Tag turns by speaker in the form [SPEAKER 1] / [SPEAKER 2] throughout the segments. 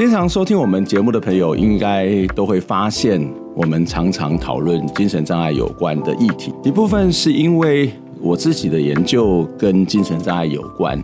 [SPEAKER 1] 经常收听我们节目的朋友，应该都会发现，我们常常讨论精神障碍有关的议题。一部分是因为我自己的研究跟精神障碍有关。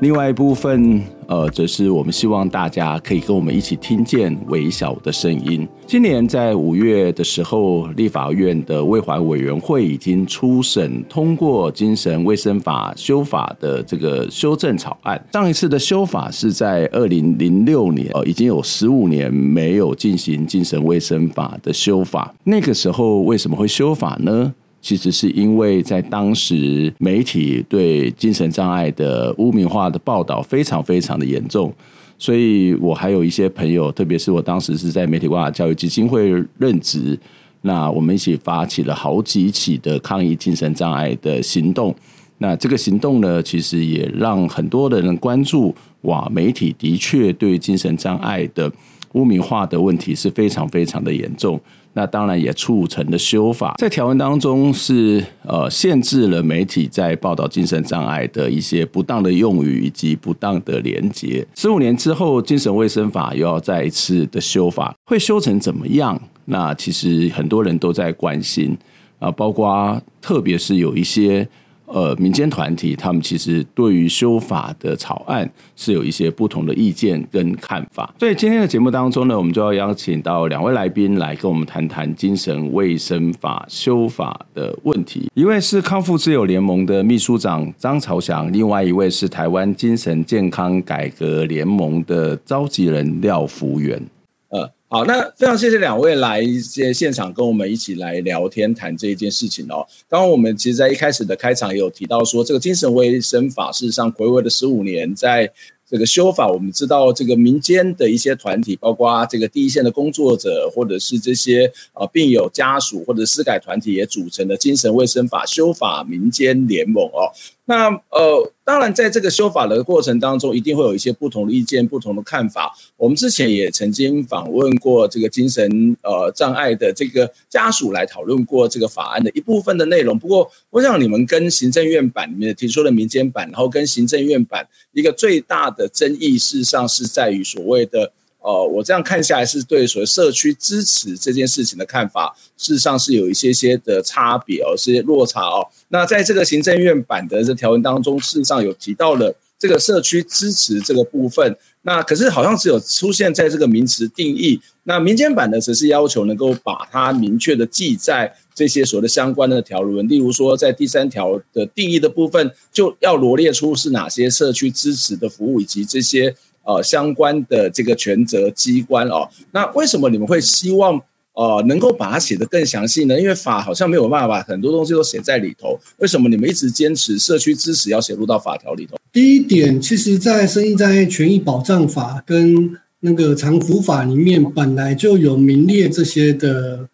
[SPEAKER 1] 另外一部分，呃，则是我们希望大家可以跟我们一起听见微小的声音。今年在五月的时候，立法院的卫环委员会已经初审通过精神卫生法修法的这个修正草案。上一次的修法是在二零零六年，呃，已经有十五年没有进行精神卫生法的修法。那个时候为什么会修法呢？其实是因为在当时媒体对精神障碍的污名化的报道非常非常的严重，所以我还有一些朋友，特别是我当时是在媒体文化教育基金会任职，那我们一起发起了好几起的抗议精神障碍的行动。那这个行动呢，其实也让很多的人关注，哇，媒体的确对精神障碍的污名化的问题是非常非常的严重。那当然也促成了修法，在条文当中是呃限制了媒体在报道精神障碍的一些不当的用语以及不当的连结。十五年之后，精神卫生法又要再一次的修法，会修成怎么样？那其实很多人都在关心啊，包括特别是有一些。呃，民间团体他们其实对于修法的草案是有一些不同的意见跟看法，所以今天的节目当中呢，我们就要邀请到两位来宾来跟我们谈谈精神卫生法修法的问题。一位是康复之友联盟的秘书长张朝祥，另外一位是台湾精神健康改革联盟的召集人廖福元。呃。好，那非常谢谢两位来一些现场跟我们一起来聊天谈这一件事情哦。刚刚我们其实，在一开始的开场也有提到说，这个精神卫生法事实上回违了十五年，在这个修法，我们知道这个民间的一些团体，包括这个第一线的工作者，或者是这些呃病友家属或者司改团体，也组成了精神卫生法修法民间联盟哦。那呃，当然，在这个修法的过程当中，一定会有一些不同的意见、不同的看法。我们之前也曾经访问过这个精神呃障碍的这个家属来讨论过这个法案的一部分的内容。不过，我想你们跟行政院版里面提出的民间版，然后跟行政院版一个最大的争议，事实上是在于所谓的。呃，我这样看下来是对所谓社区支持这件事情的看法，事实上是有一些些的差别哦，是落差哦。那在这个行政院版的这条文当中，事实上有提到了这个社区支持这个部分，那可是好像只有出现在这个名词定义。那民间版的则是要求能够把它明确的记在这些所谓的相关的条文，例如说在第三条的定义的部分，就要罗列出是哪些社区支持的服务以及这些。呃，相关的这个权责机关哦，那为什么你们会希望呃能够把它写得更详细呢？因为法好像没有办法很多东西都写在里头，为什么你们一直坚持社区支持要写入到法条里头？
[SPEAKER 2] 第一点，其实，在身心障碍权益保障法跟那个长服法里面本来就有名列这些的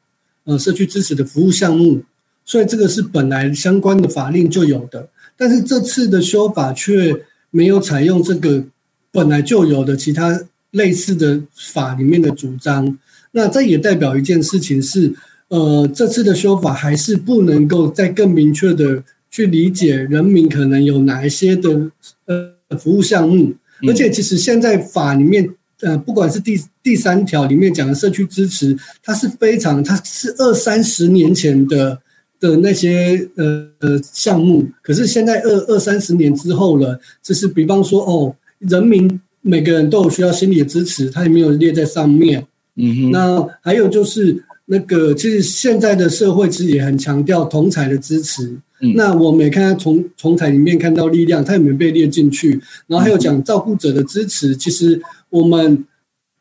[SPEAKER 2] 呃社区支持的服务项目，所以这个是本来相关的法令就有的，但是这次的修法却没有采用这个。本来就有的其他类似的法里面的主张，那这也代表一件事情是，呃，这次的修法还是不能够再更明确的去理解人民可能有哪一些的呃服务项目，而且其实现在法里面，呃，不管是第第三条里面讲的社区支持，它是非常，它是二三十年前的的那些呃呃项目，可是现在二二三十年之后了，就是比方说哦。人民每个人都有需要心理的支持，他也没有列在上面。嗯哼。那还有就是那个，其实现在的社会其实也很强调同才的支持。嗯。那我们也看到从同彩里面看到力量，它也没被列进去。然后还有讲照顾者的支持，其实我们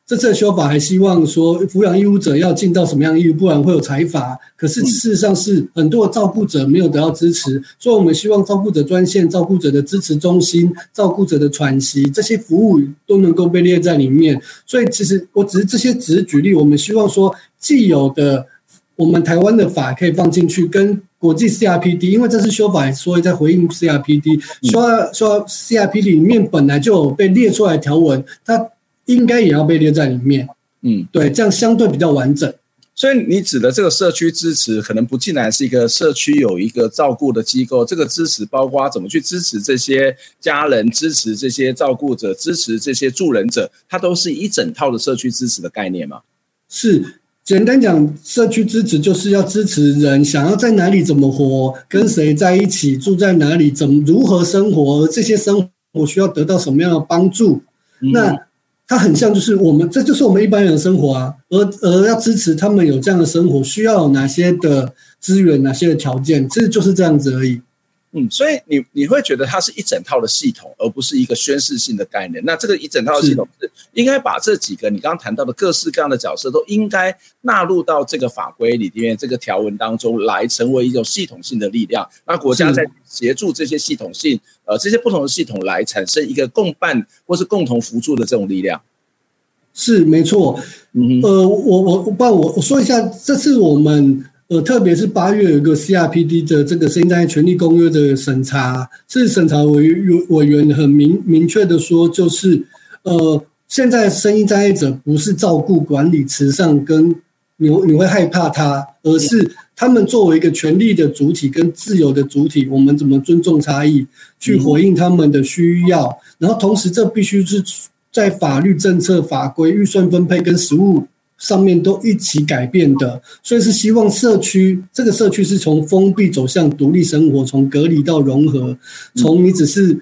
[SPEAKER 2] 这次的修法还希望说，抚养义务者要尽到什么样的义务，不然会有裁罚。可是事实上是很多的照顾者没有得到支持，所以我们希望照顾者专线、照顾者的支持中心、照顾者的喘息这些服务都能够被列在里面。所以其实我只是这些只是举例，我们希望说既有的我们台湾的法可以放进去，跟国际 CRPD，因为这次修法所以在回应 CRPD，说说 CRPD 里面本来就有被列出来的条文，它。应该也要被列在里面，嗯，对，这样相对比较完整。
[SPEAKER 1] 所以你指的这个社区支持，可能不尽然是一个社区有一个照顾的机构，这个支持包括怎么去支持这些家人，支持这些照顾者，支持这些助人者，它都是一整套的社区支持的概念吗？
[SPEAKER 2] 是，简单讲，社区支持就是要支持人想要在哪里怎么活，跟谁在一起，住在哪里，怎么如何生活，这些生活需要得到什么样的帮助，嗯、那。它很像，就是我们，这就是我们一般人的生活啊。而而要支持他们有这样的生活，需要哪些的资源，哪些的条件，这就是这样子而已。
[SPEAKER 1] 嗯，所以你你会觉得它是一整套的系统，而不是一个宣示性的概念。那这个一整套的系统是应该把这几个你刚刚谈到的各式各样的角色都应该纳入到这个法规里面，这个条文当中来，成为一种系统性的力量。那国家在协助这些系统性，呃，这些不同的系统来产生一个共办或是共同辅助的这种力量。
[SPEAKER 2] 是没错。嗯，呃，我我我帮我我说一下，这次我们。呃，特别是八月有一个 CRPD 的这个声音障碍权利公约的审查，是审查委员委员很明明确的说，就是呃，现在声音障碍者不是照顾、管理、慈善跟你你会害怕他，而是他们作为一个权利的主体跟自由的主体，我们怎么尊重差异，去回应他们的需要，然后同时这必须是在法律政策、法规、预算分配跟实务。上面都一起改变的，所以是希望社区这个社区是从封闭走向独立生活，从隔离到融合，从你只是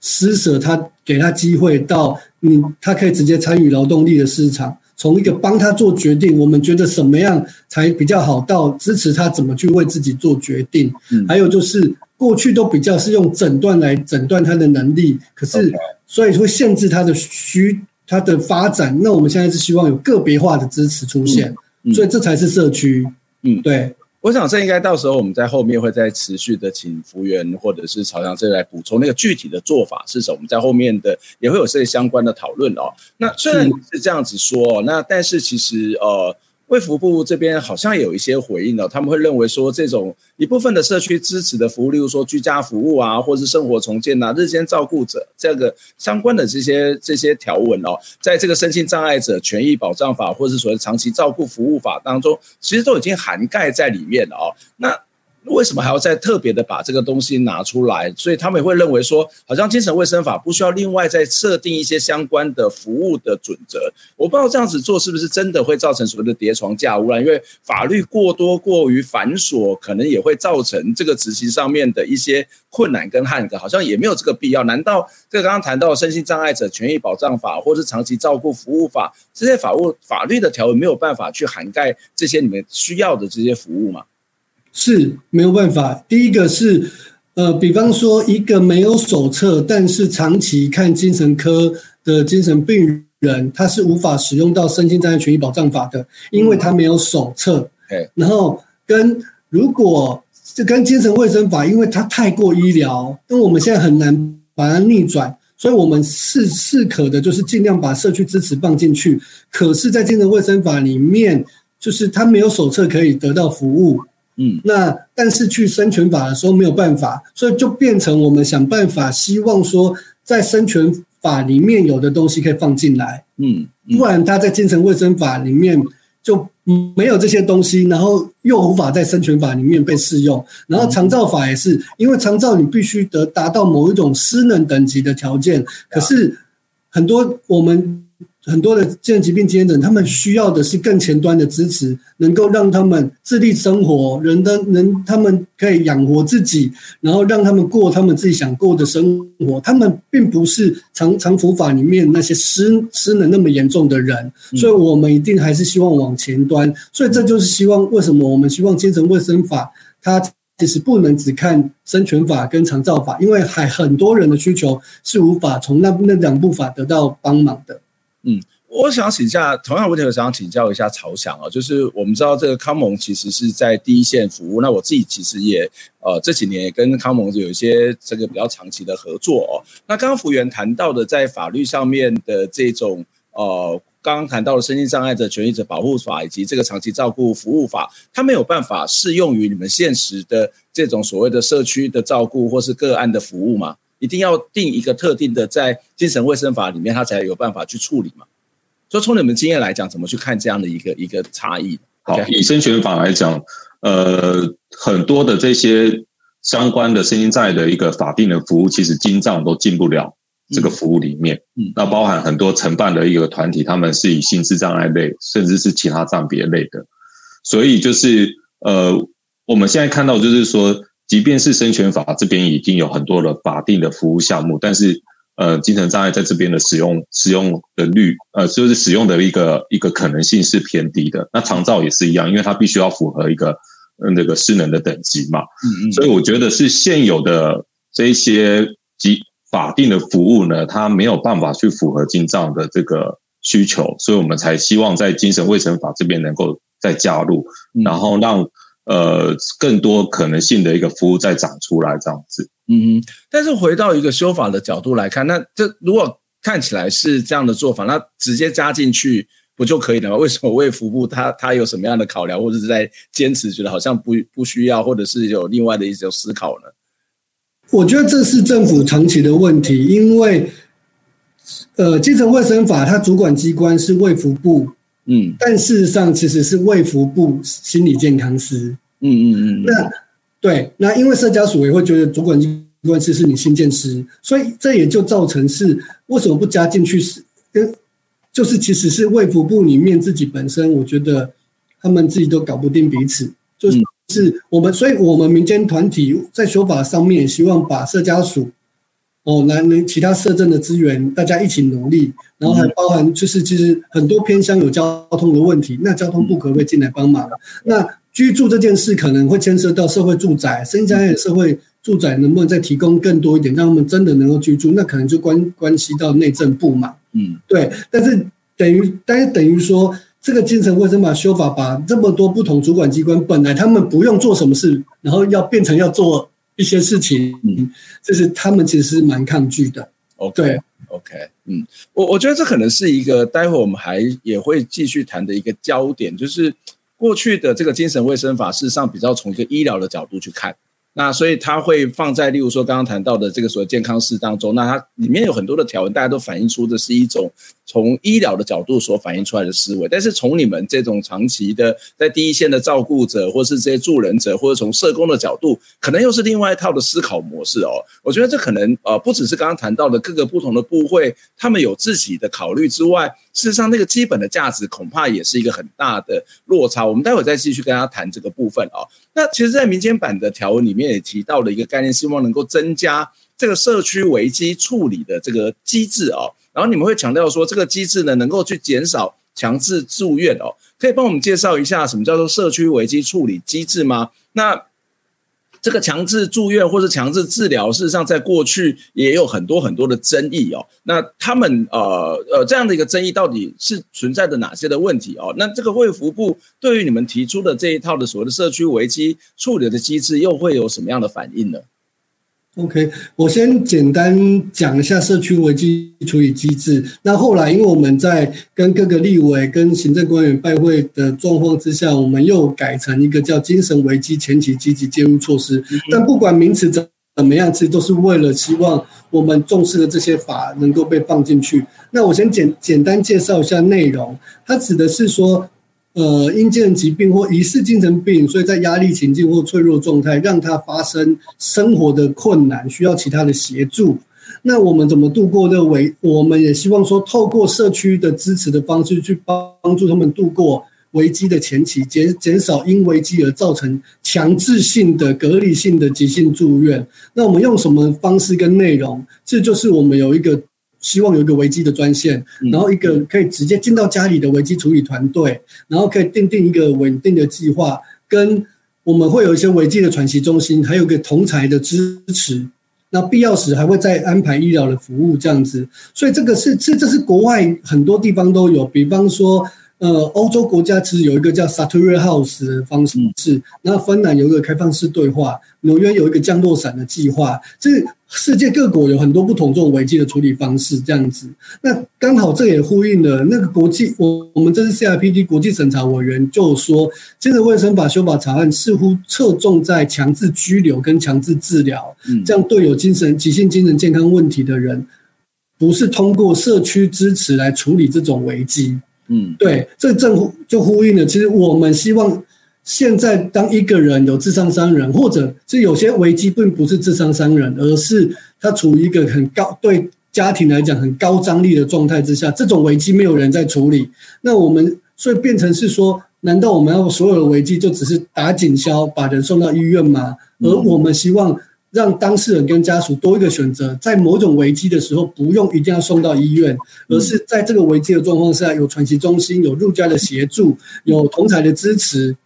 [SPEAKER 2] 施舍他给他机会到你他可以直接参与劳动力的市场，从一个帮他做决定，我们觉得什么样才比较好，到支持他怎么去为自己做决定。还有就是过去都比较是用诊断来诊断他的能力，可是所以会限制他的需。它的发展，那我们现在是希望有个别化的支持出现，嗯嗯、所以这才是社区。嗯，对，
[SPEAKER 1] 我想这应该到时候我们在后面会再持续的请服务员或者是朝阳这来补充那个具体的做法是什么，我们在后面的也会有这些相关的讨论哦。那虽然是这样子说，那但是其实呃。卫福部这边好像有一些回应了，他们会认为说，这种一部分的社区支持的服务，例如说居家服务啊，或是生活重建呐、日间照顾者这个相关的这些这些条文哦，在这个身心障碍者权益保障法，或是所谓长期照顾服务法当中，其实都已经涵盖在里面了哦。那为什么还要再特别的把这个东西拿出来？所以他们也会认为说，好像精神卫生法不需要另外再设定一些相关的服务的准则。我不知道这样子做是不是真的会造成所谓的叠床架屋了？因为法律过多过于繁琐，可能也会造成这个执行上面的一些困难跟汉格，好像也没有这个必要。难道这个刚刚谈到身心障碍者权益保障法，或是长期照顾服务法这些法务法律的条文没有办法去涵盖这些你们需要的这些服务吗？
[SPEAKER 2] 是没有办法。第一个是，呃，比方说一个没有手册，但是长期看精神科的精神病人，他是无法使用到身心障碍权益保障法的，因为他没有手册。嗯、然后跟如果这跟精神卫生法，因为它太过医疗，那我们现在很难把它逆转，所以我们是适可的，就是尽量把社区支持放进去。可是，在精神卫生法里面，就是他没有手册可以得到服务。嗯，那但是去生权法的时候没有办法，所以就变成我们想办法，希望说在生权法里面有的东西可以放进来，嗯，不然他在精神卫生法里面就没有这些东西，然后又无法在生权法里面被适用，然后长照法也是，因为长照你必须得达到某一种失能等级的条件，可是很多我们。很多的精神疾病经验者，他们需要的是更前端的支持，能够让他们自立生活，人的能他们可以养活自己，然后让他们过他们自己想过的生活。他们并不是长长服法里面那些失失能那么严重的人，所以我们一定还是希望往前端。所以这就是希望为什么我们希望精神卫生法它其实不能只看生权法跟长照法，因为还很多人的需求是无法从那那两部法得到帮忙的。
[SPEAKER 1] 嗯，我想请教，同样问题我想请教一下曹翔啊，就是我们知道这个康盟其实是在第一线服务，那我自己其实也呃这几年也跟康盟有一些这个比较长期的合作哦。那刚刚福源谈到的在法律上面的这种呃，刚刚谈到的身心障碍者权益者保护法以及这个长期照顾服务法，它没有办法适用于你们现实的这种所谓的社区的照顾或是个案的服务吗？一定要定一个特定的在精神卫生法里面，他才有办法去处理嘛？所以从你们经验来讲，怎么去看这样的一个一个差异？
[SPEAKER 3] 好，以生权法来讲，呃，很多的这些相关的身心障碍的一个法定的服务，其实精障都进不了这个服务里面。嗯，那包含很多承办的一个团体，他们是以心智障碍类，甚至是其他障别类的。所以就是呃，我们现在看到就是说，即便是生权法这边已经有很多的法定的服务项目，但是。呃，精神障碍在这边的使用使用的率，呃，就是使用的一个一个可能性是偏低的。那长照也是一样，因为它必须要符合一个那个失能的等级嘛。嗯嗯。所以我觉得是现有的这一些及法定的服务呢，它没有办法去符合精障的这个需求，所以我们才希望在精神卫生法这边能够再加入，然后让呃更多可能性的一个服务再长出来，这样子。
[SPEAKER 1] 嗯，但是回到一个修法的角度来看，那这如果看起来是这样的做法，那直接加进去不就可以了吗？为什么卫福部他他有什么样的考量，或者是在坚持觉得好像不不需要，或者是有另外的一种思考呢？
[SPEAKER 2] 我觉得这是政府长期的问题，因为呃，精神卫生法它主管机关是卫福部，嗯，但事实上其实是卫福部心理健康师，嗯嗯嗯，那。对，那因为社家属也会觉得主管机关是是你新建师，所以这也就造成是为什么不加进去是跟就是其实是卫福部里面自己本身，我觉得他们自己都搞不定彼此，就是是我们，所以我们民间团体在修法上面也希望把社家属哦，来其他社政的资源大家一起努力，然后还包含就是其实很多偏乡有交通的问题，那交通部可不可以进来帮忙？那居住这件事可能会牵涉到社会住宅，身心障碍社会住宅能不能再提供更多一点，让他们真的能够居住？那可能就关关系到内政部嘛。嗯，对。但是等于，但是等于说，这个精神卫生法修法，把这么多不同主管机关本来他们不用做什么事，然后要变成要做一些事情，嗯，就是他们其实是蛮抗拒的。
[SPEAKER 1] OK，对，OK，嗯，我我觉得这可能是一个待会我们还也会继续谈的一个焦点，就是。过去的这个精神卫生法，事实上比较从一个医疗的角度去看。那所以它会放在，例如说刚刚谈到的这个所谓健康室当中，那它里面有很多的条文，大家都反映出的是一种从医疗的角度所反映出来的思维。但是从你们这种长期的在第一线的照顾者，或是这些助人者，或者从社工的角度，可能又是另外一套的思考模式哦。我觉得这可能呃不只是刚刚谈到的各个不同的部会，他们有自己的考虑之外，事实上那个基本的价值恐怕也是一个很大的落差。我们待会再继续跟大家谈这个部分哦。那其实，在民间版的条文里面也提到了一个概念，希望能够增加这个社区危机处理的这个机制哦。然后你们会强调说，这个机制呢，能够去减少强制住院哦。可以帮我们介绍一下什么叫做社区危机处理机制吗？那这个强制住院或是强制治疗，事实上在过去也有很多很多的争议哦。那他们呃呃这样的一个争议，到底是存在的哪些的问题哦？那这个卫福部对于你们提出的这一套的所谓的社区危机处理的机制，又会有什么样的反应呢
[SPEAKER 2] ？OK，我先简单讲一下社区危机处理机制。那后来，因为我们在跟各个立委、跟行政官员拜会的状况之下，我们又改成一个叫精神危机前期积极介入措施。但不管名词怎怎么样，其实都是为了希望我们重视的这些法能够被放进去。那我先简简单介绍一下内容，它指的是说。呃，因精神疾病或疑似精神病，所以在压力情境或脆弱状态，让他发生生活的困难，需要其他的协助。那我们怎么度过这个危？我们也希望说，透过社区的支持的方式，去帮助他们度过危机的前期，减减少因危机而造成强制性的、隔离性的急性住院。那我们用什么方式跟内容？这就是我们有一个。希望有一个危机的专线，然后一个可以直接进到家里的危机处理团队，然后可以定定一个稳定的计划，跟我们会有一些危机的喘息中心，还有一个同才的支持，那必要时还会再安排医疗的服务这样子。所以这个是这这是国外很多地方都有，比方说。呃，欧洲国家其实有一个叫 s a t u r i House 的方式，是，那芬兰有一个开放式对话，纽约有一个降落伞的计划，这世界各国有很多不同这种危机的处理方式，这样子。那刚好这也呼应了那个国际，我我们这是 CRPD 国际审查委员就说，精神卫生法修法草案似乎侧重在强制拘留跟强制治疗，这样对有精神急性精神健康问题的人，不是通过社区支持来处理这种危机。嗯，对，这正就呼应了。其实我们希望现在当一个人有智商伤人，或者是有些危机并不是智商伤人，而是他处于一个很高对家庭来讲很高张力的状态之下，这种危机没有人在处理。那我们所以变成是说，难道我们要所有的危机就只是打警消，把人送到医院吗？而我们希望。让当事人跟家属多一个选择，在某种危机的时候，不用一定要送到医院，而是在这个危机的状况下，有喘息中心、有入家的协助、有同才的支持，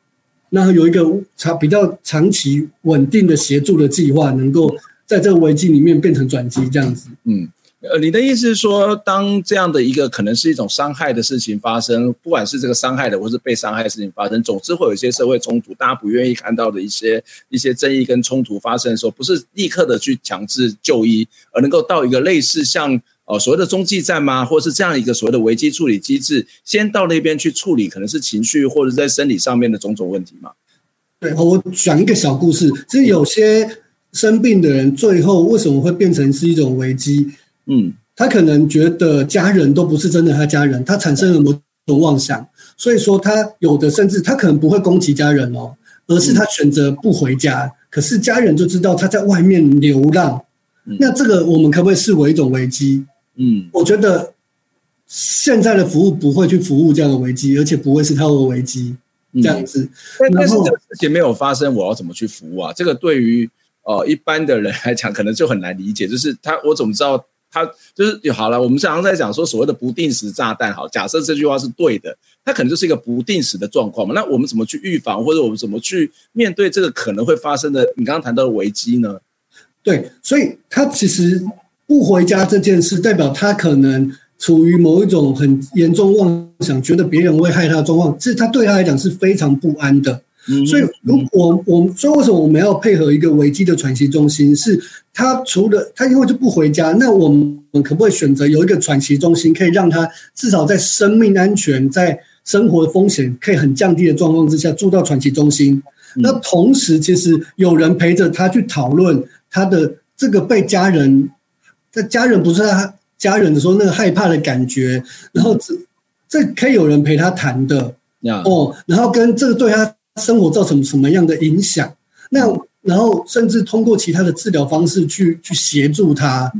[SPEAKER 2] 那有一个长比较长期稳定的协助的计划，能够在这个危机里面变成转机，这样子。嗯。
[SPEAKER 1] 呃，你的意思是说，当这样的一个可能是一种伤害的事情发生，不管是这个伤害的，或是被伤害的事情发生，总之会有一些社会冲突，大家不愿意看到的一些一些争议跟冲突发生的时候，不是立刻的去强制就医，而能够到一个类似像呃所谓的中继站吗？或是这样一个所谓的危机处理机制，先到那边去处理，可能是情绪或者在生理上面的种种问题吗？
[SPEAKER 2] 对，我讲一个小故事，就是有些生病的人，最后为什么会变成是一种危机？嗯，他可能觉得家人都不是真的他家人，他产生了某种妄想，所以说他有的甚至他可能不会攻击家人哦，而是他选择不回家，可是家人就知道他在外面流浪，那这个我们可不可以视为一种危机？嗯，我觉得现在的服务不会去服务这样的危机，而且不会是他的危机这样子。
[SPEAKER 1] 但是这个事情没有发生，我要怎么去服务啊？这个对于呃一般的人来讲，可能就很难理解，就是他我怎么知道？他就是好了，我们常常在讲说所谓的不定时炸弹，好，假设这句话是对的，它可能就是一个不定时的状况嘛。那我们怎么去预防，或者我们怎么去面对这个可能会发生的你刚刚谈到的危机呢？
[SPEAKER 2] 对，所以他其实不回家这件事，代表他可能处于某一种很严重妄想，觉得别人会害他的状况，是他对他来讲是非常不安的。所以，如果我们所以为什么我们要配合一个危机的喘息中心？是他除了他因为就不回家，那我们可不可以选择有一个喘息中心，可以让他至少在生命安全、在生活风险可以很降低的状况之下住到喘息中心？那同时，其实有人陪着他去讨论他的这个被家人，在家人不是他家人的时候那个害怕的感觉，然后这这可以有人陪他谈的哦，然后跟这个对他。生活造成什么样的影响？那然后甚至通过其他的治疗方式去去协助他，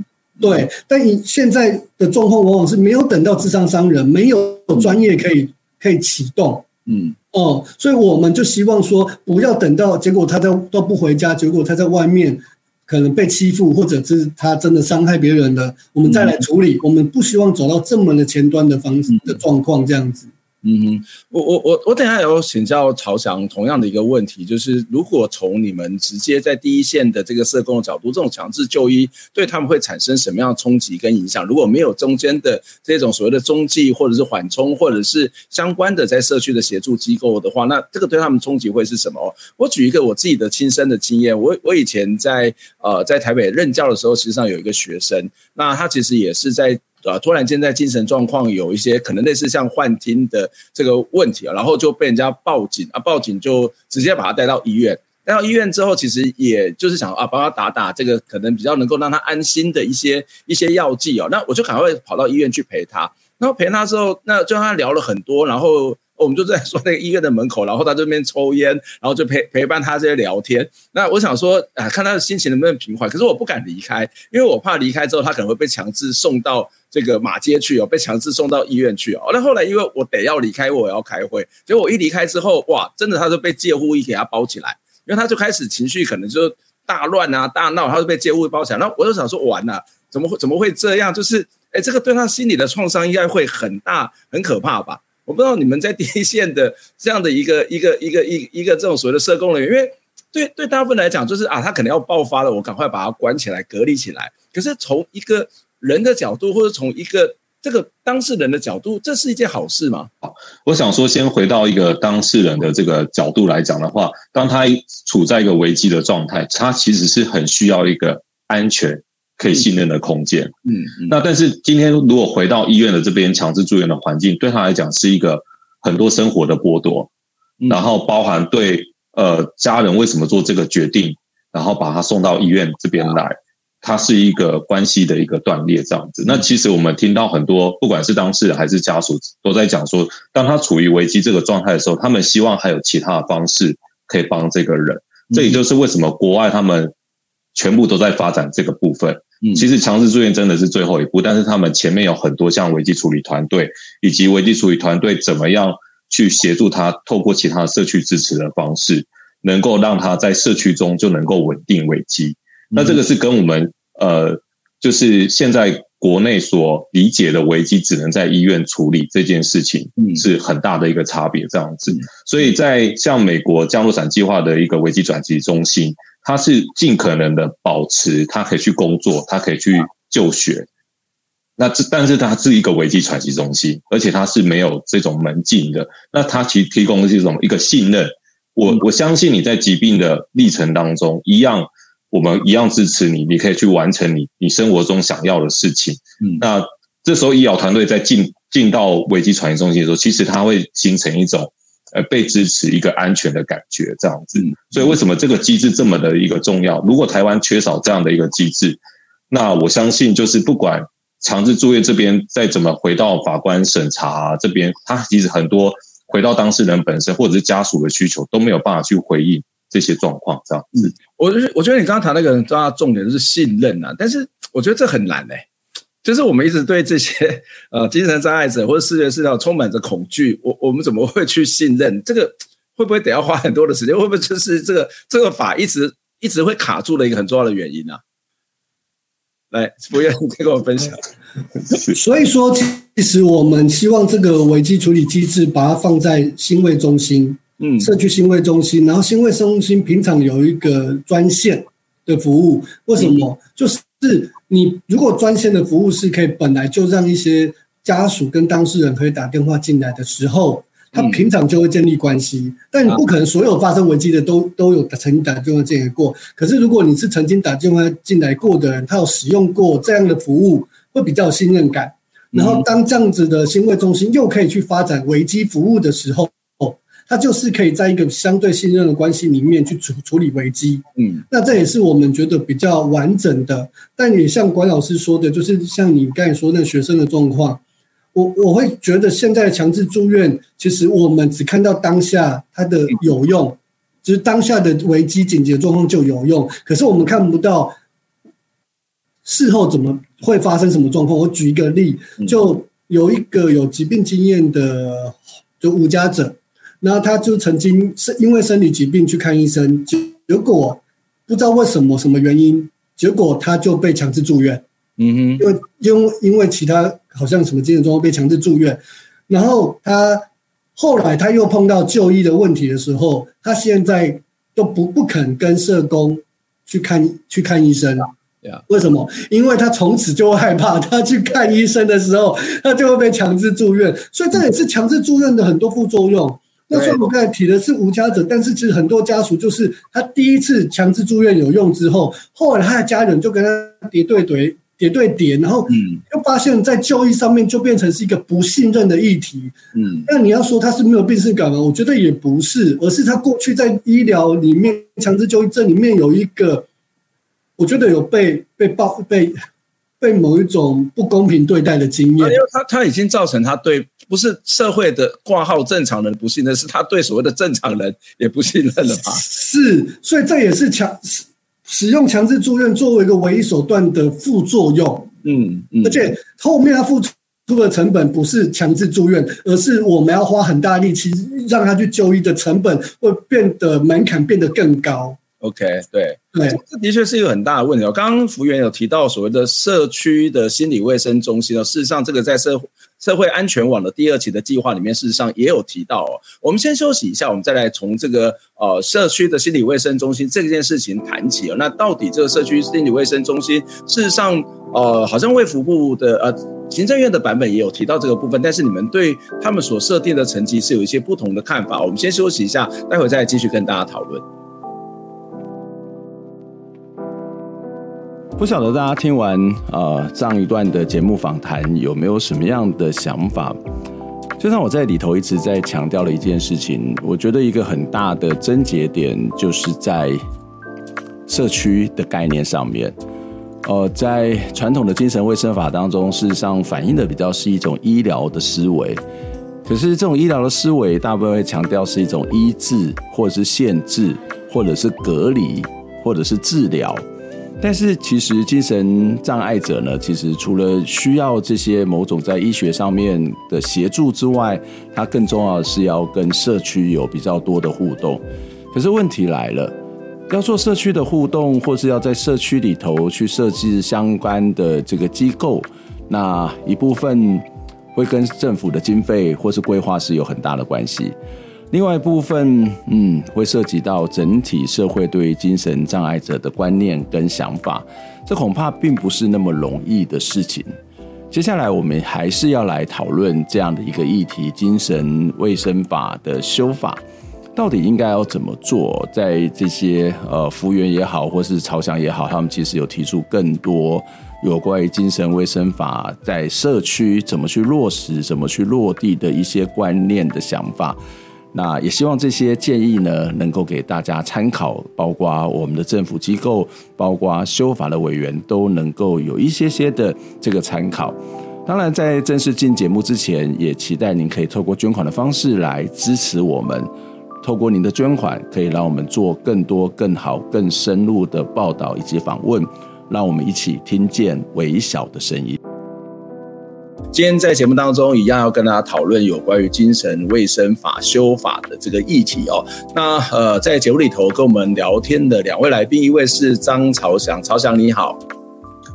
[SPEAKER 2] 对。但你现在的状况往往是没有等到智商伤人，没有专业可以可以启动，嗯哦，所以我们就希望说，不要等到结果他在都不回家，结果他在外面可能被欺负，或者是他真的伤害别人了，我们再来处理。我们不希望走到这么的前端的方式的状况这样子。
[SPEAKER 1] 嗯哼，我我我我等下有请教朝翔同样的一个问题，就是如果从你们直接在第一线的这个社工的角度，这种强制就医对他们会产生什么样的冲击跟影响？如果没有中间的这种所谓的中继或者是缓冲，或者是相关的在社区的协助机构的话，那这个对他们冲击会是什么？我举一个我自己的亲身的经验，我我以前在呃在台北任教的时候，实际上有一个学生，那他其实也是在。啊，突然间在精神状况有一些可能类似像幻听的这个问题啊，然后就被人家报警啊，报警就直接把他带到医院。带到医院之后，其实也就是想啊，帮他打打这个可能比较能够让他安心的一些一些药剂哦。那我就赶快跑到医院去陪他，然后陪他之后，那就跟他聊了很多，然后。我们就在说那个医院的门口，然后他这边抽烟，然后就陪陪伴他这些聊天。那我想说，啊，看他的心情能不能平缓。可是我不敢离开，因为我怕离开之后，他可能会被强制送到这个马街去哦，被强制送到医院去哦。那后来因为我得要离开，我要开会，结果我一离开之后，哇，真的他就被戒护衣给他包起来，因为他就开始情绪可能就大乱啊、大闹，他就被戒护衣包起来。那我就想说，完了，怎么会怎么会这样？就是，哎，这个对他心理的创伤应该会很大、很可怕吧？我不知道你们在第一线的这样的一个 一个一个一一个这种所谓的社工人员，因为对对，大部分来讲就是啊，他可能要爆发了，我赶快把他关起来、隔离起来。可是从一个人的角度，或者从一个这个当事人的角度，这是一件好事吗？
[SPEAKER 3] 好，我想说，先回到一个当事人的这个角度来讲的话，当他处在一个危机的状态，他其实是很需要一个安全、可以信任的空间。嗯，嗯，那但是今天如果回到医院的这边强制住院的环境，对他来讲是一个很多生活的剥夺，然后包含对呃家人为什么做这个决定，然后把他送到医院这边来。它是一个关系的一个断裂，这样子。那其实我们听到很多，不管是当事人还是家属，都在讲说，当他处于危机这个状态的时候，他们希望还有其他的方式可以帮这个人。这也就是为什么国外他们全部都在发展这个部分。其实强制住院真的是最后一步，但是他们前面有很多像危机处理团队，以及危机处理团队怎么样去协助他，透过其他社区支持的方式，能够让他在社区中就能够稳定危机。那这个是跟我们呃，就是现在国内所理解的危机只能在医院处理这件事情，是很大的一个差别。这样子，所以在像美国降落伞计划的一个危机转机中心，它是尽可能的保持，他可以去工作，他可以去就学。那这但是它是一个危机喘息中心，而且它是没有这种门禁的。那它其实提供的是一种一个信任。我我相信你在疾病的历程当中一样。我们一样支持你，你可以去完成你你生活中想要的事情。嗯，那这时候医疗团队在进进到危机传译中心的时候，其实它会形成一种呃被支持、一个安全的感觉，这样子。所以为什么这个机制这么的一个重要？如果台湾缺少这样的一个机制，那我相信就是不管强制住院这边再怎么回到法官审查这边，他其实很多回到当事人本身或者是家属的需求都没有办法去回应。这些状况这样子，
[SPEAKER 1] 我觉得我觉得你刚刚谈那个很重要的重点就是信任啊，但是我觉得这很难嘞、欸，就是我们一直对这些 呃精神障碍者或者视觉失调充满着恐惧，我我们怎么会去信任？这个会不会得要花很多的时间？会不会就是这个这个法一直一直会卡住的一个很重要的原因呢、啊？来，福原，你再跟我分享。
[SPEAKER 2] 所以说，其实我们希望这个危机处理机制把它放在心卫中心。嗯，社区心卫中心，然后心卫中心平常有一个专线的服务，为什么？就是你如果专线的服务是可以本来就让一些家属跟当事人可以打电话进来的时候，他平常就会建立关系。但你不可能所有发生危机的都都有曾经打电话进来过。可是如果你是曾经打电话进来过的人，他有使用过这样的服务，会比较有信任感。然后当这样子的新卫中心又可以去发展危机服务的时候。它就是可以在一个相对信任的关系里面去处处理危机，嗯，那这也是我们觉得比较完整的。但也像管老师说的，就是像你刚才说那学生的状况，我我会觉得现在强制住院，其实我们只看到当下它的有用，就是当下的危机紧急状况就有用，可是我们看不到事后怎么会发生什么状况。我举一个例，就有一个有疾病经验的就无家者。然后他就曾经是因为生理疾病去看医生，结果不知道为什么什么原因，结果他就被强制住院。嗯哼，因为因为因为其他好像什么精神状况被强制住院，然后他后来他又碰到就医的问题的时候，他现在都不不肯跟社工去看去看医生。对啊，为什么？因为他从此就会害怕，他去看医生的时候，他就会被强制住院。所以这也是强制住院的很多副作用。那虽然我刚才提的是无家者，但是其实很多家属就是他第一次强制住院有用之后，后来他的家人就跟他叠对叠叠对叠，然后嗯，又发现，在就医上面就变成是一个不信任的议题。嗯，那你要说他是没有病识感吗？我觉得也不是，而是他过去在医疗里面强制就医这里面有一个，我觉得有被被报被。被某一种不公平对待的经验，因为
[SPEAKER 1] 他他已经造成他对不是社会的挂号正常人不信任，是他对所谓的正常人也不信任了吧？
[SPEAKER 2] 是，所以这也是强使用强制住院作为一个唯一手段的副作用。嗯，嗯，而且后面他付出的成本不是强制住院，而是我们要花很大力气让他去就医的成本会变得门槛变得更高。
[SPEAKER 1] OK，对，对，这的确是一个很大的问题哦。刚刚福原有提到所谓的社区的心理卫生中心哦，事实上这个在社社会安全网的第二期的计划里面，事实上也有提到哦。我们先休息一下，我们再来从这个呃社区的心理卫生中心这件事情谈起哦。那到底这个社区心理卫生中心，事实上呃好像卫福部的呃行政院的版本也有提到这个部分，但是你们对他们所设定的层级是有一些不同的看法。我们先休息一下，待会再继续跟大家讨论。不晓得大家听完呃这样一段的节目访谈有没有什么样的想法？就像我在里头一直在强调的一件事情，我觉得一个很大的症结点就是在社区的概念上面。呃，在传统的精神卫生法当中，事实上反映的比较是一种医疗的思维。可是这种医疗的思维，大部分会强调是一种医治，或者是限制，或者是隔离，或者是治疗。但是，其实精神障碍者呢，其实除了需要这些某种在医学上面的协助之外，他更重要的是要跟社区有比较多的互动。可是问题来了，要做社区的互动，或是要在社区里头去设置相关的这个机构，那一部分会跟政府的经费或是规划是有很大的关系。另外一部分，嗯，会涉及到整体社会对于精神障碍者的观念跟想法，这恐怕并不是那么容易的事情。接下来，我们还是要来讨论这样的一个议题：精神卫生法的修法到底应该要怎么做？在这些呃，福原也好，或是朝向也好，他们其实有提出更多有关于精神卫生法在社区怎么去落实、怎么去落地的一些观念的想法。那也希望这些建议呢，能够给大家参考，包括我们的政府机构，包括修法的委员，都能够有一些些的这个参考。当然，在正式进节目之前，也期待您可以透过捐款的方式来支持我们。透过您的捐款，可以让我们做更多、更好、更深入的报道以及访问，让我们一起听见微小的声音。今天在节目当中，一样要跟大家讨论有关于精神卫生法修法的这个议题哦。那呃，在节目里头跟我们聊天的两位来宾，一位是张朝祥，朝祥你好。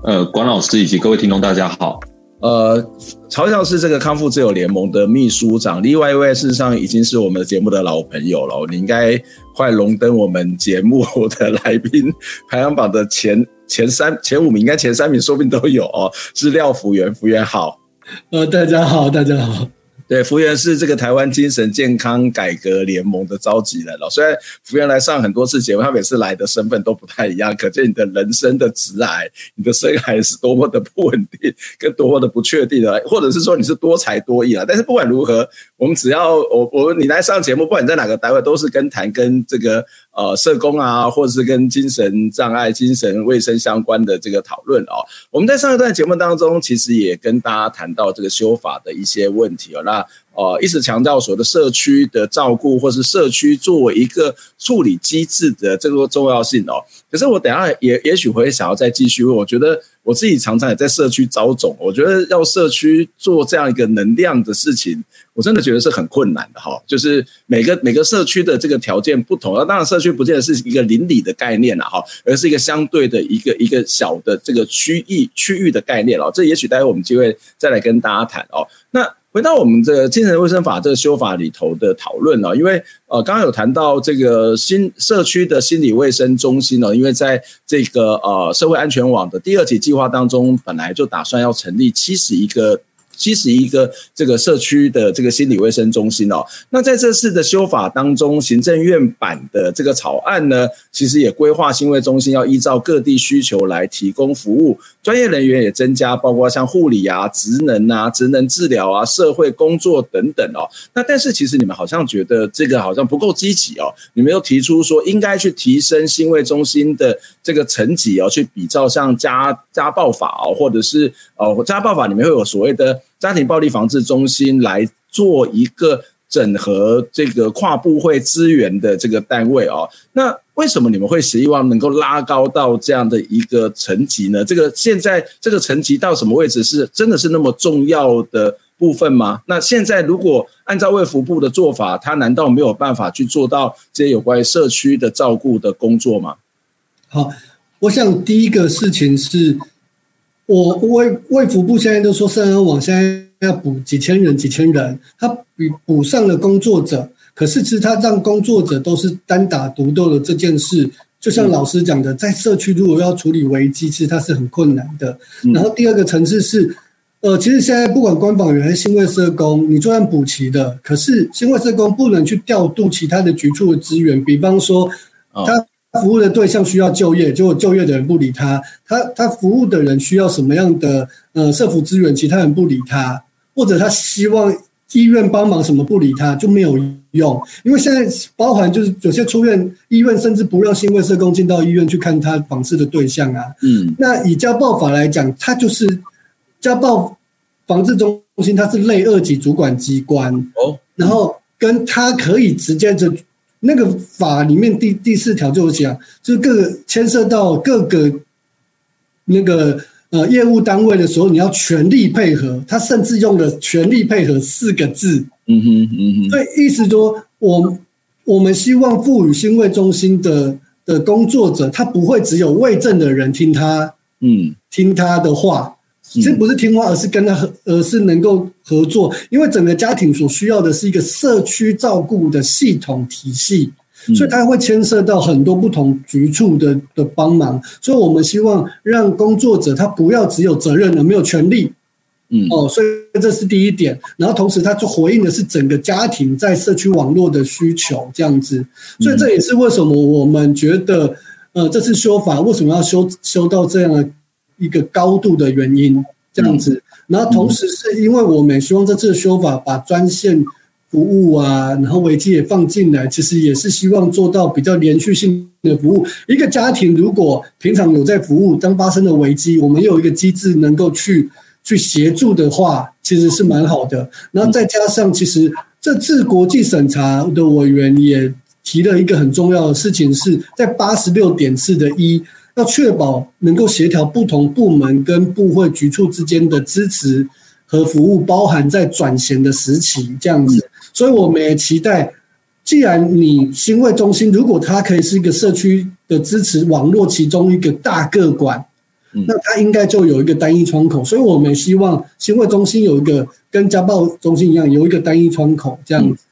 [SPEAKER 3] 呃，管老师以及各位听众大家好。
[SPEAKER 1] 呃，朝祥是这个康复自由联盟的秘书长，另外一位事实上已经是我们的节目的老朋友了，你应该快荣登我们节目的来宾排行榜的前前三、前五名，应该前三名说不定都有哦。是廖福源，福源好。
[SPEAKER 2] 呃，大家好，大家好。
[SPEAKER 1] 对，福原是这个台湾精神健康改革联盟的召集人了。虽然福原来上很多次节目，他每次来的身份都不太一样，可见你的人生的直癌，你的生涯是多么的不稳定，跟多么的不确定的，或者是说你是多才多艺啊。但是不管如何，我们只要我我你来上节目，不管你在哪个单位，都是跟谈跟这个。呃，社工啊，或者是跟精神障碍、精神卫生相关的这个讨论哦。我们在上一段节目当中，其实也跟大家谈到这个修法的一些问题哦。那呃，一直强调所谓的社区的照顾，或是社区作为一个处理机制的这个重要性哦。可是我等下也也许会想要再继续，问我觉得。我自己常常也在社区招总，我觉得要社区做这样一个能量的事情，我真的觉得是很困难的哈。就是每个每个社区的这个条件不同，那当然社区不见得是一个邻里的概念了哈，而是一个相对的一个一个小的这个区域区域的概念了。这也许待会我们机会再来跟大家谈哦。那。回到我们这个精神卫生法这个修法里头的讨论呢，因为呃刚刚有谈到这个新社区的心理卫生中心呢，因为在这个呃社会安全网的第二期计划当中，本来就打算要成立七十一个。七十一个这个社区的这个心理卫生中心哦，那在这次的修法当中，行政院版的这个草案呢，其实也规划心卫中心要依照各地需求来提供服务，专业人员也增加，包括像护理啊、职能啊、职能治疗啊、社会工作等等哦。那但是其实你们好像觉得这个好像不够积极哦，你们又提出说应该去提升心卫中心的这个层级哦，去比照像家家暴法哦，或者是呃家暴法里面会有所谓的。家庭暴力防治中心来做一个整合这个跨部会资源的这个单位哦，那为什么你们会希望能够拉高到这样的一个层级呢？这个现在这个层级到什么位置是真的是那么重要的部分吗？那现在如果按照卫福部的做法，他难道没有办法去做到这些有关于社区的照顾的工作吗？
[SPEAKER 2] 好，我想第一个事情是。我卫卫福部现在都说，社安网现在要补几千人几千人，他补补上了工作者，可是其实他让工作者都是单打独斗的这件事，就像老师讲的，在社区如果要处理危机，其实它是很困难的。然后第二个层次是，呃，其实现在不管关防员还是新卫社工，你就算补齐的，可是新卫社工不能去调度其他的局处的资源，比方说他。服务的对象需要就业，结果就业的人不理他。他他服务的人需要什么样的呃社服资源，其他人不理他，或者他希望医院帮忙什么不理他，就没有用。因为现在包含就是有些出院医院甚至不让新卫社工进到医院去看他访视的对象啊。嗯，那以家暴法来讲，他就是家暴防治中心，它是类二级主管机关哦，然后跟他可以直接就。那个法里面第第四条就讲，就是各个牵涉到各个那个呃业务单位的时候，你要全力配合。他甚至用了“全力配合”四个字。嗯哼，嗯哼。所以意思说，我我们希望赋予心卫中心的的工作者，他不会只有卫政的人听他，嗯，听他的话。这不是听话，而是跟他合，而是能够合作。因为整个家庭所需要的是一个社区照顾的系统体系，所以它会牵涉到很多不同局处的的帮忙。所以我们希望让工作者他不要只有责任而没有权利。嗯，哦，所以这是第一点。然后同时，他就回应的是整个家庭在社区网络的需求，这样子。所以这也是为什么我们觉得，呃，这次修法为什么要修修到这样的。一个高度的原因，这样子，然后同时是因为我们希望这次的修法把专线服务啊，然后危机也放进来，其实也是希望做到比较连续性的服务。一个家庭如果平常有在服务，当发生了危机，我们又有一个机制能够去去协助的话，其实是蛮好的。然后再加上，其实这次国际审查的委员也提了一个很重要的事情，是在八十六点四的一。要确保能够协调不同部门跟部会局处之间的支持和服务，包含在转衔的时期这样子。所以我们也期待，既然你新卫中心如果它可以是一个社区的支持网络其中一个大个管，那它应该就有一个单一窗口。所以我们也希望新卫中心有一个跟家暴中心一样有一个单一窗口这样子。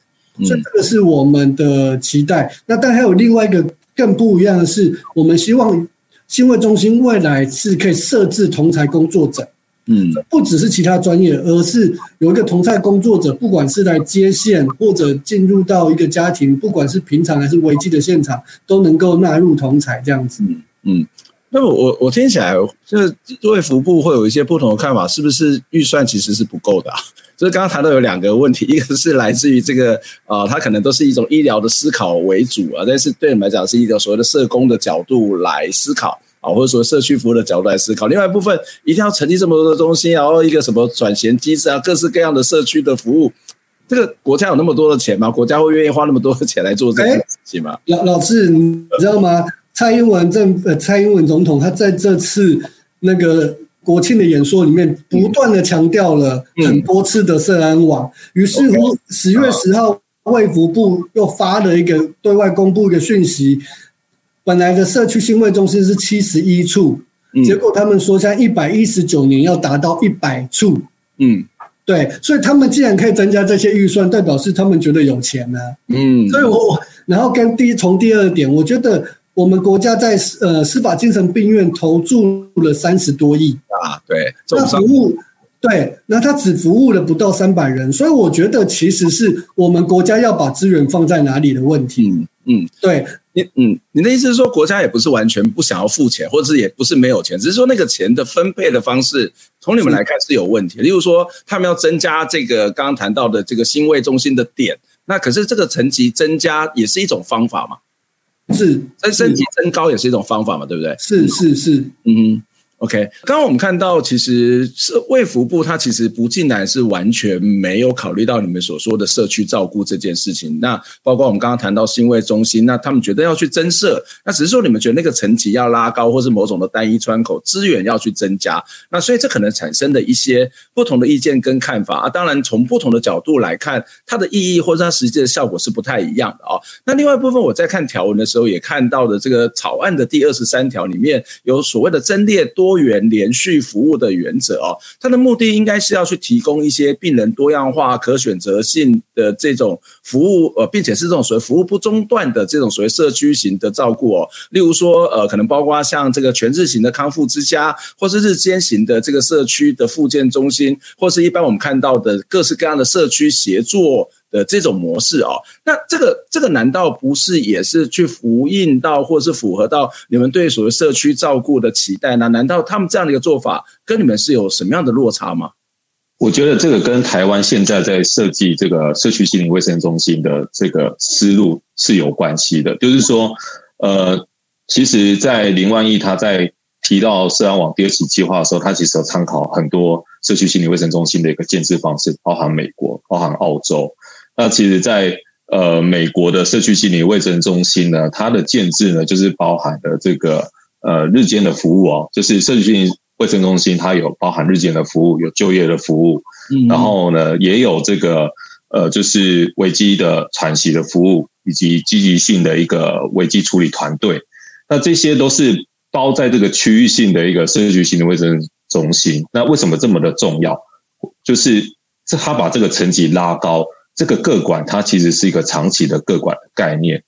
[SPEAKER 2] 所以这个是我们的期待。那但还有另外一个更不一样的是，我们希望。心卫中心未来是可以设置同才工作者，嗯，不只是其他专业，而是有一个同才工作者，不管是来接线或者进入到一个家庭，不管是平常还是危机的现场，都能够纳入同才这样子。
[SPEAKER 1] 嗯，那么我我听起来，就是卫福部会有一些不同的看法，是不是预算其实是不够的啊？就是刚刚谈到有两个问题，一个是来自于这个呃，它可能都是一种医疗的思考为主啊，但是对你们来讲是一个所谓的社工的角度来思考。啊，或者说社区服务的角度来思考，另外一部分一定要成立这么多的中心，然后一个什么转衔机制啊，各式各样的社区的服务，这个国家有那么多的钱吗？国家会愿意花那么多的钱来做这个事情吗？
[SPEAKER 2] 老老师，你知道吗？蔡英文政呃，蔡英文总统他在这次那个国庆的演说里面，不断的强调了很多次的社安网，于是乎十月十号卫福部又发了一个对外公布一个讯息。本来的社区新卫中心是七十一处，结果他们说像一百一十九年要达到一百处。嗯，对，所以他们既然可以增加这些预算，代表是他们觉得有钱呢。嗯，所以我然后跟第一从第二点，我觉得我们国家在呃司法精神病院投注了三十多亿
[SPEAKER 1] 啊，对，
[SPEAKER 2] 那服务对，那他只服务了不到三百人，所以我觉得其实是我们国家要把资源放在哪里的问题。嗯嗯，对。
[SPEAKER 1] 你嗯，你的意思是说，国家也不是完全不想要付钱，或者是也不是没有钱，只是说那个钱的分配的方式，从你们来看是有问题。例如说，他们要增加这个刚刚谈到的这个新卫中心的点，那可是这个层级增加也是一种方法嘛？
[SPEAKER 2] 是，
[SPEAKER 1] 增身体增高也是一种方法嘛？对不对？
[SPEAKER 2] 是是是，
[SPEAKER 1] 嗯。OK，刚刚我们看到，其实是卫福部，它其实不尽然是完全没有考虑到你们所说的社区照顾这件事情。那包括我们刚刚谈到心卫中心，那他们觉得要去增设，那只是说你们觉得那个层级要拉高，或是某种的单一窗口资源要去增加。那所以这可能产生的一些不同的意见跟看法啊。当然，从不同的角度来看，它的意义或者它实际的效果是不太一样的啊。那另外一部分，我在看条文的时候也看到的这个草案的第二十三条里面有所谓的增列多。多元连续服务的原则哦，它的目的应该是要去提供一些病人多样化、可选择性的这种服务，呃，并且是这种所谓服务不中断的这种所谓社区型的照顾哦。例如说，呃，可能包括像这个全日型的康复之家，或是日间型的这个社区的复健中心，或是一般我们看到的各式各样的社区协作。的这种模式哦，那这个这个难道不是也是去呼应到，或是符合到你们对所谓社区照顾的期待呢？难道他们这样的一个做法跟你们是有什么样的落差吗？
[SPEAKER 3] 我觉得这个跟台湾现在在设计这个社区心理卫生中心的这个思路是有关系的。就是说，呃，其实，在林万亿他在提到社安网第二期计划的时候，他其实有参考很多社区心理卫生中心的一个建制方式，包含美国，包含澳洲。那其实在，在呃美国的社区心理卫生中心呢，它的建制呢，就是包含了这个呃日间的服务哦，就是社区心理卫生中心它有包含日间的服务，有就业的服务，嗯，然后呢也有这个呃就是危机的喘息的服务，以及积极性的一个危机处理团队。那这些都是包在这个区域性的一个社区心理卫生中心。那为什么这么的重要？就是这他把这个层级拉高。这个个管它其实是一个长期的个管的概念。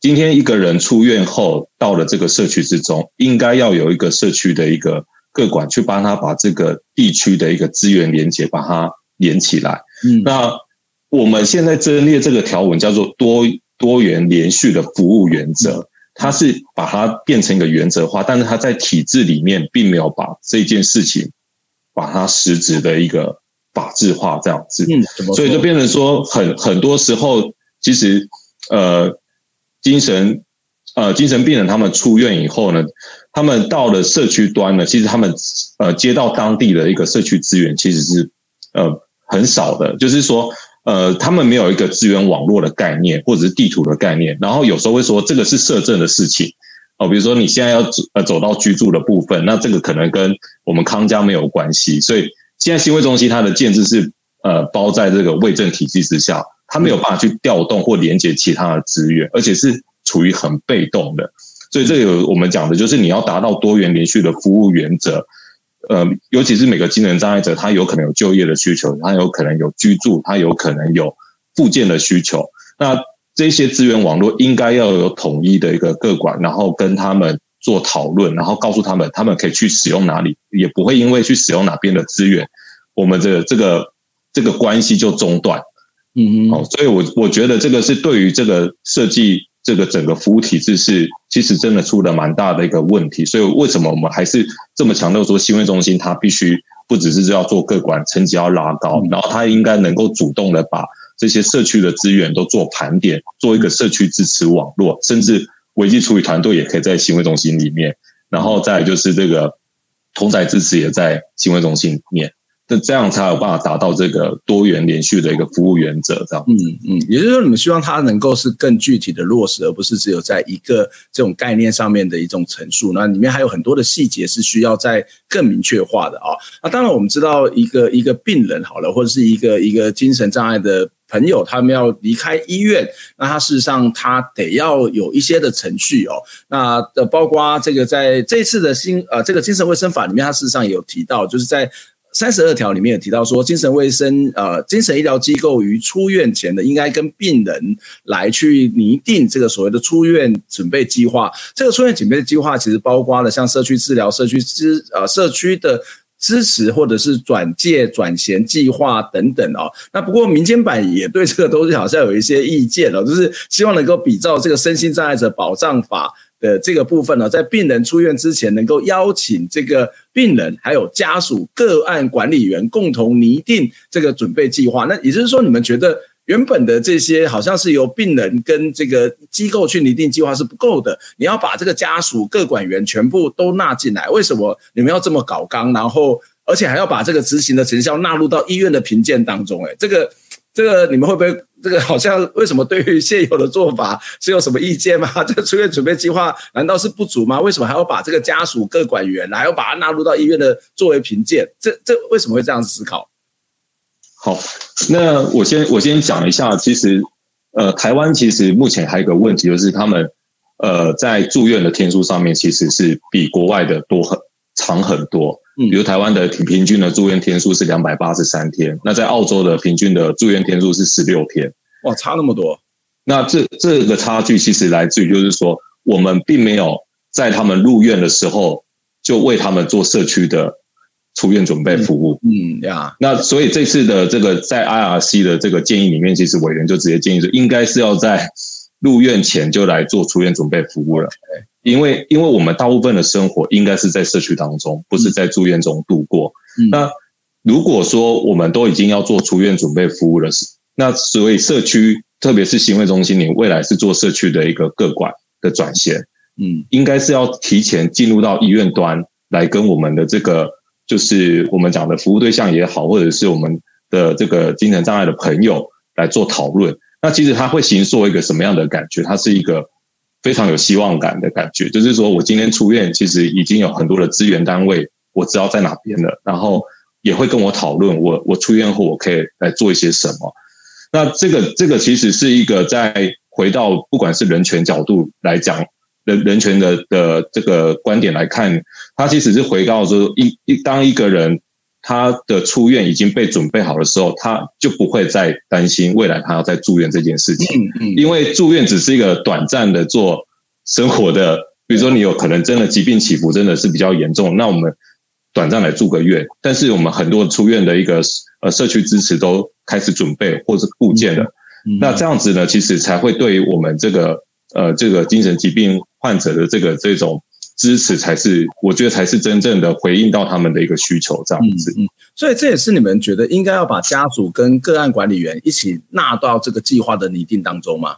[SPEAKER 3] 今天一个人出院后到了这个社区之中，应该要有一个社区的一个个管去帮他把这个地区的一个资源连接把它连起来。嗯，那我们现在增列这个条文叫做多多元连续的服务原则，它是把它变成一个原则化，但是它在体制里面并没有把这件事情把它实质的一个。法制化这样子，嗯，所以就变成说很，很很多时候，其实呃，精神呃精神病人他们出院以后呢，他们到了社区端呢，其实他们呃接到当地的一个社区资源，其实是呃很少的，就是说呃他们没有一个资源网络的概念，或者是地图的概念，然后有时候会说这个是社政的事情。哦，比如说你现在要走呃走到居住的部分，那这个可能跟我们康家没有关系，所以。现在新会中心它的建制是呃包在这个卫政体系之下，它没有办法去调动或连接其他的资源，而且是处于很被动的。所以这有我们讲的就是你要达到多元连续的服务原则，呃，尤其是每个精神障碍者，他有可能有就业的需求，他有可能有居住，他有可能有附件的需求。那这些资源网络应该要有统一的一个个管，然后跟他们。做讨论，然后告诉他们，他们可以去使用哪里，也不会因为去使用哪边的资源，我们这个这个这个关系就中断。嗯嗯，好，所以我我觉得这个是对于这个设计这个整个服务体制是其实真的出了蛮大的一个问题。所以为什么我们还是这么强调说，心卫中心它必须不只是要做个管，层级要拉高，然后它应该能够主动的把这些社区的资源都做盘点，做一个社区支持网络，甚至。危机处理团队也可以在行为中心里面，然后再就是这个同侪支持也在行为中心里面，那这样才有办法达到这个多元连续的一个服务原则，这样。嗯
[SPEAKER 1] 嗯，也就是说，你们希望它能够是更具体的落实，而不是只有在一个这种概念上面的一种陈述。那里面还有很多的细节是需要再更明确化的啊。那当然，我们知道一个一个病人好了，或者是一个一个精神障碍的。朋友他们要离开医院，那他事实上他得要有一些的程序哦。那的包括这个在这次的新呃这个精神卫生法里面，他事实上也有提到，就是在三十二条里面有提到说，精神卫生呃精神医疗机构于出院前的应该跟病人来去拟定这个所谓的出院准备计划。这个出院准备计划其实包括了像社区治疗、社区支呃社区的。支持或者是转借转衔计划等等哦，那不过民间版也对这个东西好像有一些意见哦，就是希望能够比照这个身心障碍者保障法的这个部分呢，在病人出院之前，能够邀请这个病人还有家属个案管理员共同拟定这个准备计划。那也就是说，你们觉得？原本的这些好像是由病人跟这个机构去拟定计划是不够的，你要把这个家属、各管员全部都纳进来。为什么你们要这么搞纲？然后而且还要把这个执行的成效纳入到医院的评鉴当中？诶，这个 这个你们会不会这个好像为什么对于现有的做法是有什么意见吗？这个出院准备计划难道是不足吗？为什么还要把这个家属、各管员还要把它纳入到医院的作为评鉴？这这为什么会这样思考？
[SPEAKER 3] 好，那我先我先讲一下，其实，呃，台湾其实目前还有一个问题，就是他们，呃，在住院的天数上面，其实是比国外的多很长很多。嗯，比如台湾的平均的住院天数是两百八十三天，那在澳洲的平均的住院天数是十六天。
[SPEAKER 1] 哇，差那么多！
[SPEAKER 3] 那这这个差距其实来自于，就是说我们并没有在他们入院的时候就为他们做社区的出院准备服务。
[SPEAKER 1] 嗯呀，嗯，
[SPEAKER 3] 那所以这次的这个在 IRC 的这个建议里面，其实委员就直接建议说，应该是要在入院前就来做出院准备服务了。因为因为我们大部分的生活应该是在社区当中，不是在住院中度过。嗯、那如果说我们都已经要做出院准备服务了，那所以社区，特别是行为中心，你未来是做社区的一个个管的转型，嗯，应该是要提前进入到医院端来跟我们的这个，就是我们讲的服务对象也好，或者是我们的这个精神障碍的朋友来做讨论。那其实他会形塑一个什么样的感觉？它是一个。非常有希望感的感觉，就是说我今天出院，其实已经有很多的资源单位，我知道在哪边了，然后也会跟我讨论，我我出院后我可以来做一些什么。那这个这个其实是一个在回到不管是人权角度来讲，人人权的的这个观点来看，他其实是回到说一一当一个人。他的出院已经被准备好的时候，他就不会再担心未来他要再住院这件事情。嗯嗯，因为住院只是一个短暂的做生活的，比如说你有可能真的疾病起伏真的是比较严重，那我们短暂来住个院。但是我们很多出院的一个呃社区支持都开始准备或是构建了，那这样子呢，其实才会对于我们这个呃这个精神疾病患者的这个这种。支持才是，我觉得才是真正的回应到他们的一个需求，这样子。
[SPEAKER 1] 嗯嗯，所以这也是你们觉得应该要把家属跟个案管理员一起纳到这个计划的拟定当中吗？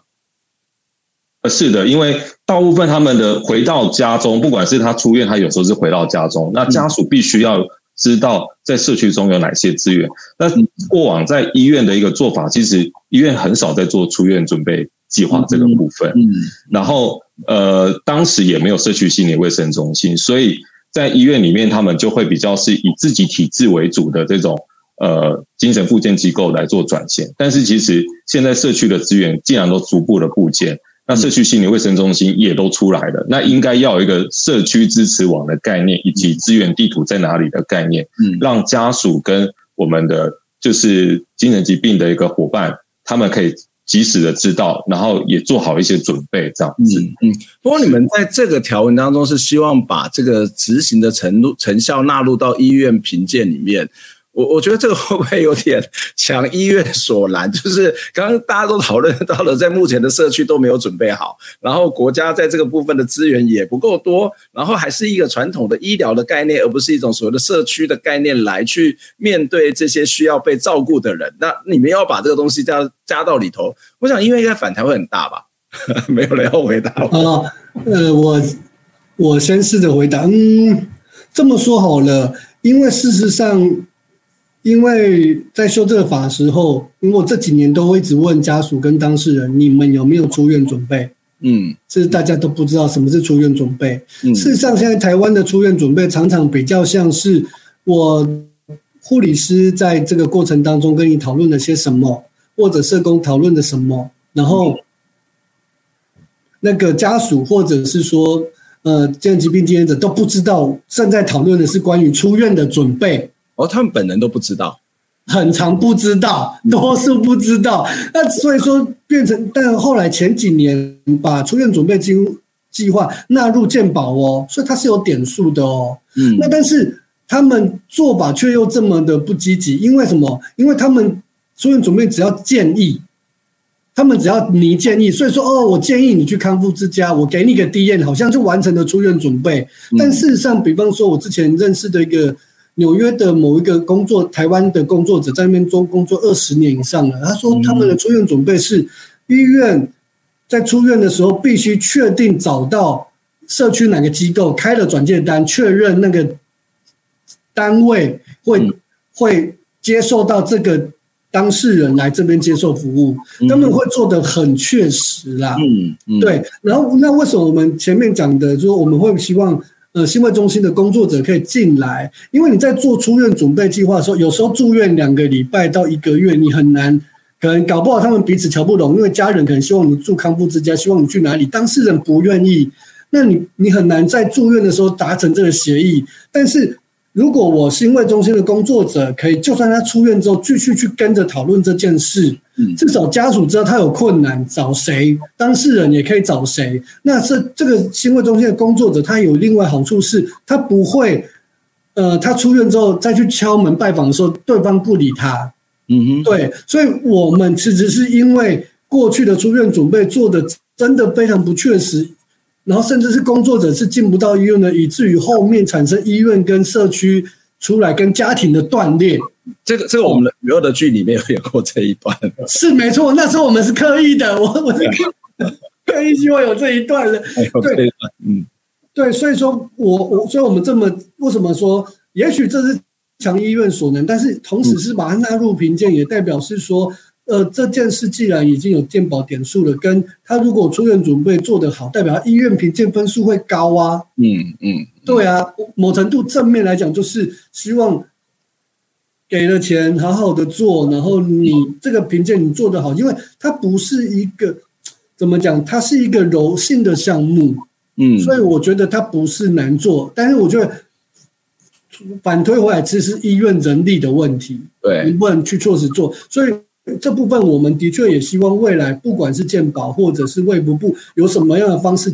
[SPEAKER 3] 呃，是的，因为大部分他们的回到家中，不管是他出院，他有时候是回到家中，那家属必须要知道在社区中有哪些资源。那过往在医院的一个做法，其实医院很少在做出院准备计划这个部分，嗯，然后呃，当时也没有社区心理卫生中心，所以在医院里面，他们就会比较是以自己体制为主的这种呃精神复健机构来做转型。但是其实现在社区的资源既然都逐步的部件，那社区心理卫生中心也都出来了，那应该要有一个社区支持网的概念，以及资源地图在哪里的概念，嗯，让家属跟我们的就是精神疾病的一个伙伴，他们可以。及时的知道，然后也做好一些准备，这样子。
[SPEAKER 1] 嗯，不过你们在这个条文当中是希望把这个执行的程度成效纳入到医院评鉴里面。我我觉得这个会不会有点强医院所难？就是刚刚大家都讨论到了，在目前的社区都没有准备好，然后国家在这个部分的资源也不够多，然后还是一个传统的医疗的概念，而不是一种所谓的社区的概念来去面对这些需要被照顾的人。那你们要把这个东西加加到里头，我想医院应该反弹会很大吧？没有人要回答我。
[SPEAKER 2] 哦，呃，我我先试着回答。嗯，这么说好了，因为事实上。因为在修这个法的时候，因为我这几年都会一直问家属跟当事人，你们有没有出院准备？嗯，是大家都不知道什么是出院准备。嗯，事实上，现在台湾的出院准备常常比较像是我护理师在这个过程当中跟你讨论了些什么，或者社工讨论的什么，然后那个家属或者是说呃这样疾病经验者都不知道，正在讨论的是关于出院的准备。
[SPEAKER 1] 哦，他们本人都不知道，
[SPEAKER 2] 很长不知道，多数不知道。那所以说变成，但后来前几年把出院准备金计划纳入健保哦，所以它是有点数的哦。嗯，那但是他们做法却又这么的不积极，因为什么？因为他们出院准备只要建议，他们只要你建议，所以说哦，我建议你去康复之家，我给你个 DM，好像就完成了出院准备。但事实上，比方说我之前认识的一个。纽约的某一个工作，台湾的工作者在那边做工作二十年以上了。他说他们的出院准备是医院在出院的时候必须确定找到社区哪个机构开了转介单，确认那个单位会会接受到这个当事人来这边接受服务，他们会做的很确实啦。嗯，对。然后那为什么我们前面讲的，就是我们会希望。呃，心卫中心的工作者可以进来，因为你在做出院准备计划的时候，有时候住院两个礼拜到一个月，你很难，可能搞不好他们彼此瞧不拢，因为家人可能希望你住康复之家，希望你去哪里，当事人不愿意，那你你很难在住院的时候达成这个协议。但是如果我心卫中心的工作者可以，就算他出院之后继续去跟着讨论这件事，至少家属知道他有困难找谁，当事人也可以找谁。那这这个心卫中心的工作者，他有另外好处是，他不会，呃，他出院之后再去敲门拜访的时候，对方不理他。嗯哼，对，所以我们其实是因为过去的出院准备做的真的非常不确实。然后甚至是工作者是进不到医院的，以至于后面产生医院跟社区出来跟家庭的断裂。
[SPEAKER 1] 这个这个我们的有的剧里面有演过这一段，
[SPEAKER 2] 是没错。那时候我们是刻意的，我我是刻刻意希望有这一段的。对，嗯，对，所以说我我所以我们这么为什么说，也许这是强医院所能，但是同时是把它纳入评鉴，也代表是说。呃，这件事既然已经有鉴保点数了，跟他如果出院准备做得好，代表他医院评鉴分数会高啊。嗯嗯，对啊，某程度正面来讲，就是希望给了钱，好好的做，然后你这个评鉴你做得好，因为它不是一个怎么讲，它是一个柔性的项目。嗯，所以我觉得它不是难做，但是我觉得反推回来，其实是医院人力的问题，对，你不能去确实做，所以。这部分我们的确也希望未来，不管是健保或者是卫福部，有什么样的方式、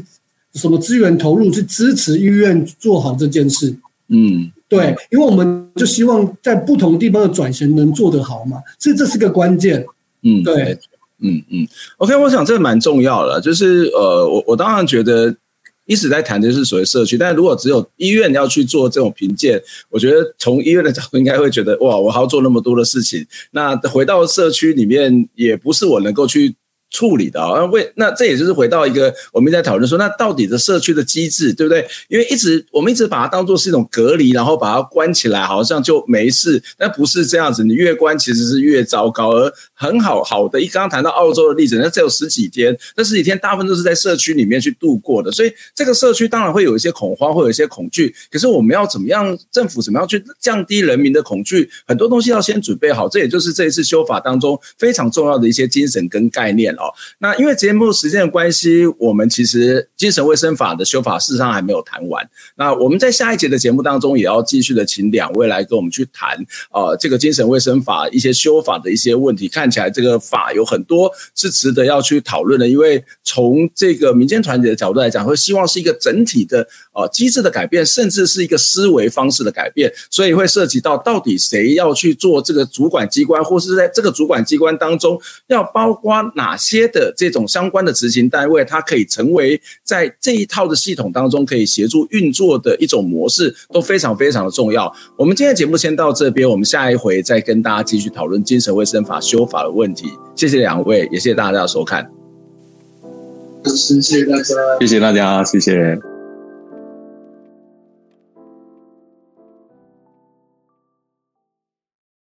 [SPEAKER 2] 什么资源投入去支持医院做好这件事。嗯，对，因为我们就希望在不同地方的转型能做得好嘛，所以这是个关键。嗯，对，
[SPEAKER 1] 嗯嗯，OK，我想这个蛮重要的，就是呃，我我当然觉得。一直在谈的是所谓社区，但是如果只有医院要去做这种评鉴，我觉得从医院的角度应该会觉得哇，我还要做那么多的事情。那回到社区里面，也不是我能够去。处理的啊，为那这也就是回到一个我们在讨论说，那到底的社区的机制对不对？因为一直我们一直把它当做是一种隔离，然后把它关起来，好像就没事。那不是这样子，你越关其实是越糟糕。而很好好的，一刚刚谈到澳洲的例子，那只有十几天，那十几天大部分都是在社区里面去度过的，所以这个社区当然会有一些恐慌，会有一些恐惧。可是我们要怎么样？政府怎么样去降低人民的恐惧？很多东西要先准备好，这也就是这一次修法当中非常重要的一些精神跟概念哦。那因为节目时间的关系，我们其实精神卫生法的修法事实上还没有谈完。那我们在下一节的节目当中，也要继续的请两位来跟我们去谈，呃，这个精神卫生法一些修法的一些问题。看看起来这个法有很多是值得要去讨论的，因为从这个民间团体的角度来讲，会希望是一个整体的呃机制的改变，甚至是一个思维方式的改变，所以会涉及到到底谁要去做这个主管机关，或是在这个主管机关当中要包括哪些的。这种相关的执行单位，它可以成为在这一套的系统当中可以协助运作的一种模式，都非常非常的重要。我们今天节目先到这边，我们下一回再跟大家继续讨论精神卫生法修法的问题。谢谢两位，也谢谢大家的收看。
[SPEAKER 2] 谢谢大家，
[SPEAKER 3] 谢谢大家，谢谢。